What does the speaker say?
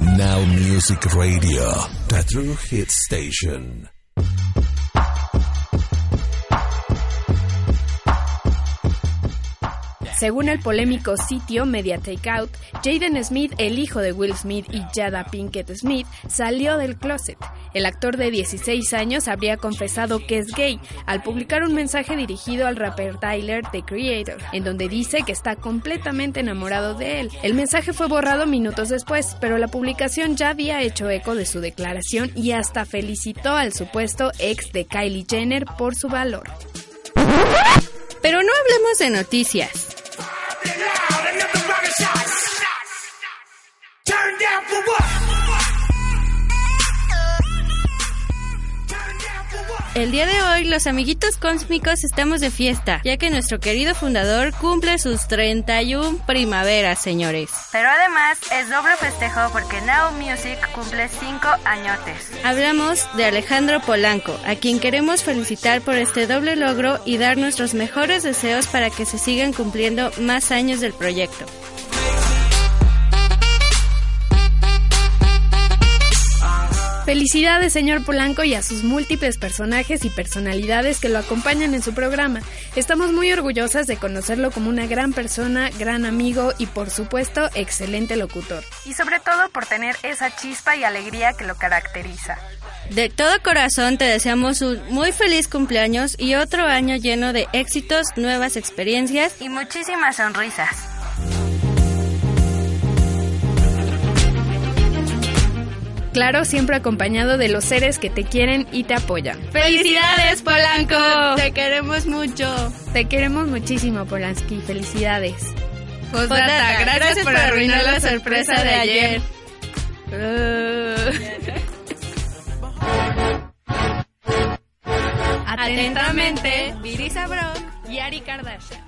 Now Music Radio, the true hit station. Según el polémico sitio Media Takeout, Jaden Smith, el hijo de Will Smith y Jada Pinkett Smith, salió del closet. El actor de 16 años habría confesado que es gay al publicar un mensaje dirigido al rapper Tyler, The Creator, en donde dice que está completamente enamorado de él. El mensaje fue borrado minutos después, pero la publicación ya había hecho eco de su declaración y hasta felicitó al supuesto ex de Kylie Jenner por su valor. Pero no hablemos de noticias. El día de hoy los amiguitos cósmicos estamos de fiesta, ya que nuestro querido fundador cumple sus 31 primaveras, señores. Pero además es doble festejo porque Now Music cumple 5 añotes. Hablamos de Alejandro Polanco, a quien queremos felicitar por este doble logro y dar nuestros mejores deseos para que se sigan cumpliendo más años del proyecto. Felicidades, señor Polanco, y a sus múltiples personajes y personalidades que lo acompañan en su programa. Estamos muy orgullosas de conocerlo como una gran persona, gran amigo y, por supuesto, excelente locutor. Y sobre todo por tener esa chispa y alegría que lo caracteriza. De todo corazón te deseamos un muy feliz cumpleaños y otro año lleno de éxitos, nuevas experiencias y muchísimas sonrisas. Claro, siempre acompañado de los seres que te quieren y te apoyan. ¡Felicidades, Polanco! Te queremos mucho. Te queremos muchísimo, Polanski. Felicidades. Postdata, gracias, por arruinar la sorpresa de ayer. Atentamente, Virisa Brown y Ari Kardashian.